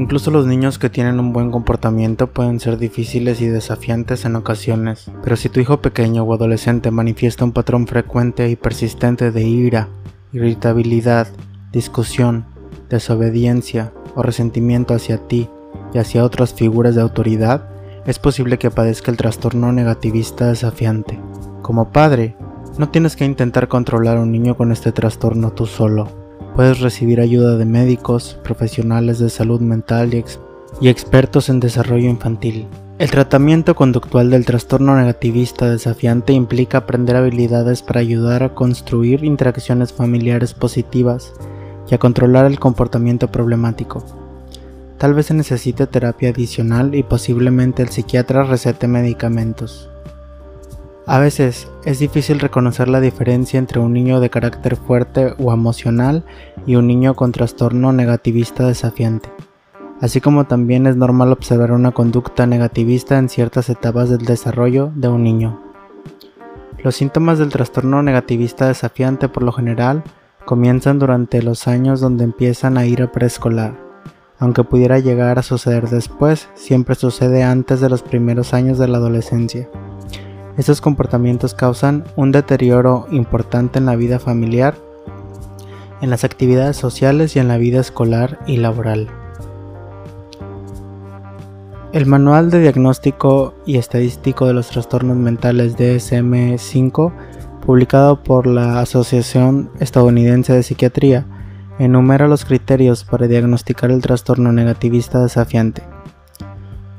Incluso los niños que tienen un buen comportamiento pueden ser difíciles y desafiantes en ocasiones, pero si tu hijo pequeño o adolescente manifiesta un patrón frecuente y persistente de ira, irritabilidad, discusión, desobediencia o resentimiento hacia ti y hacia otras figuras de autoridad, es posible que padezca el trastorno negativista desafiante. Como padre, no tienes que intentar controlar a un niño con este trastorno tú solo Puedes recibir ayuda de médicos, profesionales de salud mental y, expertos en desarrollo infantil. El tratamiento conductual del trastorno negativista desafiante implica aprender habilidades para ayudar a construir interacciones familiares positivas y a controlar el comportamiento problemático. Tal vez se necesite terapia adicional y posiblemente el psiquiatra recete medicamentos. A veces es difícil reconocer la diferencia entre un niño de carácter fuerte o emocional y un niño con trastorno negativista desafiante, así como también es normal observar una conducta negativista en ciertas etapas del desarrollo de un niño. Los síntomas del trastorno negativista desafiante por lo general comienzan durante los años donde empiezan a ir a preescolar. Aunque pudiera llegar a suceder después, siempre sucede antes de los primeros años de la adolescencia. Estos comportamientos causan un deterioro importante en la vida familiar, en las actividades sociales y en la vida escolar y laboral. El Manual de Diagnóstico y Estadístico de los Trastornos Mentales DSM-5, publicado por la Asociación Estadounidense de Psiquiatría, enumera los criterios para diagnosticar el trastorno negativista desafiante.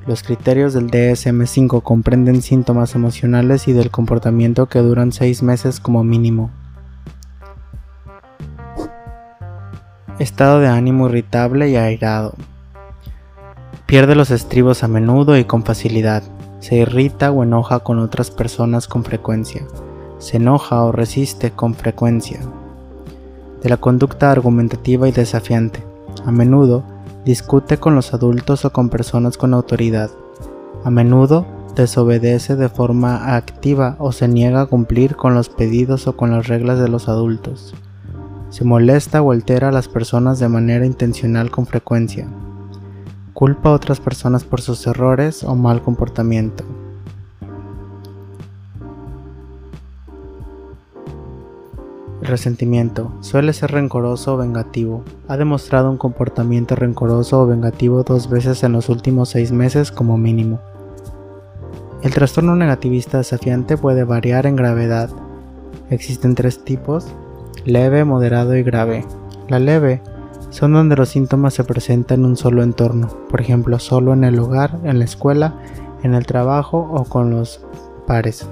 Los criterios del DSM5 comprenden síntomas emocionales y del comportamiento que duran seis meses como mínimo. Estado de ánimo irritable y airado. Pierde los estribos a menudo y con facilidad. Se irrita o enoja con otras personas con frecuencia. Se enoja o resiste con frecuencia. De la conducta argumentativa y desafiante. A menudo Discute con los adultos o con personas con autoridad. A menudo desobedece de forma activa o se niega a cumplir con los pedidos o con las reglas de los adultos. Se molesta o altera a las personas de manera intencional con frecuencia. Culpa a otras personas por sus errores o mal comportamiento. Resentimiento suele ser rencoroso o vengativo. Ha demostrado un comportamiento rencoroso o vengativo dos veces en los últimos seis meses como mínimo. El trastorno negativista desafiante puede variar en gravedad. Existen tres tipos, leve, moderado y grave. La leve son donde los síntomas se presentan en un solo entorno, por ejemplo, solo en el hogar, en la escuela, en el trabajo o con los pares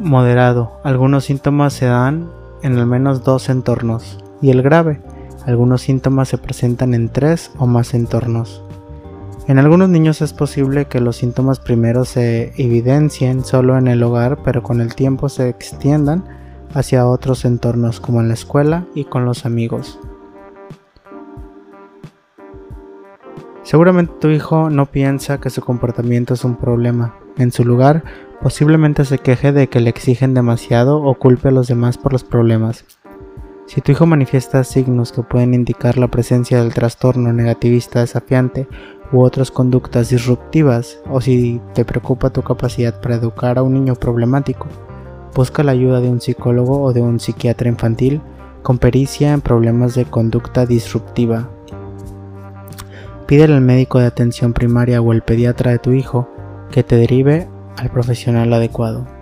moderado. Algunos síntomas se dan en al menos dos entornos. Y el grave. Algunos síntomas se presentan en tres o más entornos. En algunos niños es posible que los síntomas primero se evidencien solo en el hogar, pero con el tiempo se extiendan hacia otros entornos como en la escuela y con los amigos. Seguramente tu hijo no piensa que su comportamiento es un problema. En su lugar, Posiblemente se queje de que le exigen demasiado o culpe a los demás por los problemas. Si tu hijo manifiesta signos que pueden indicar la presencia del trastorno negativista desafiante u otras conductas disruptivas, o si te preocupa tu capacidad para educar a un niño problemático, busca la ayuda de un psicólogo o de un psiquiatra infantil con pericia en problemas de conducta disruptiva. Pídele al médico de atención primaria o el pediatra de tu hijo que te derive al profesional adecuado.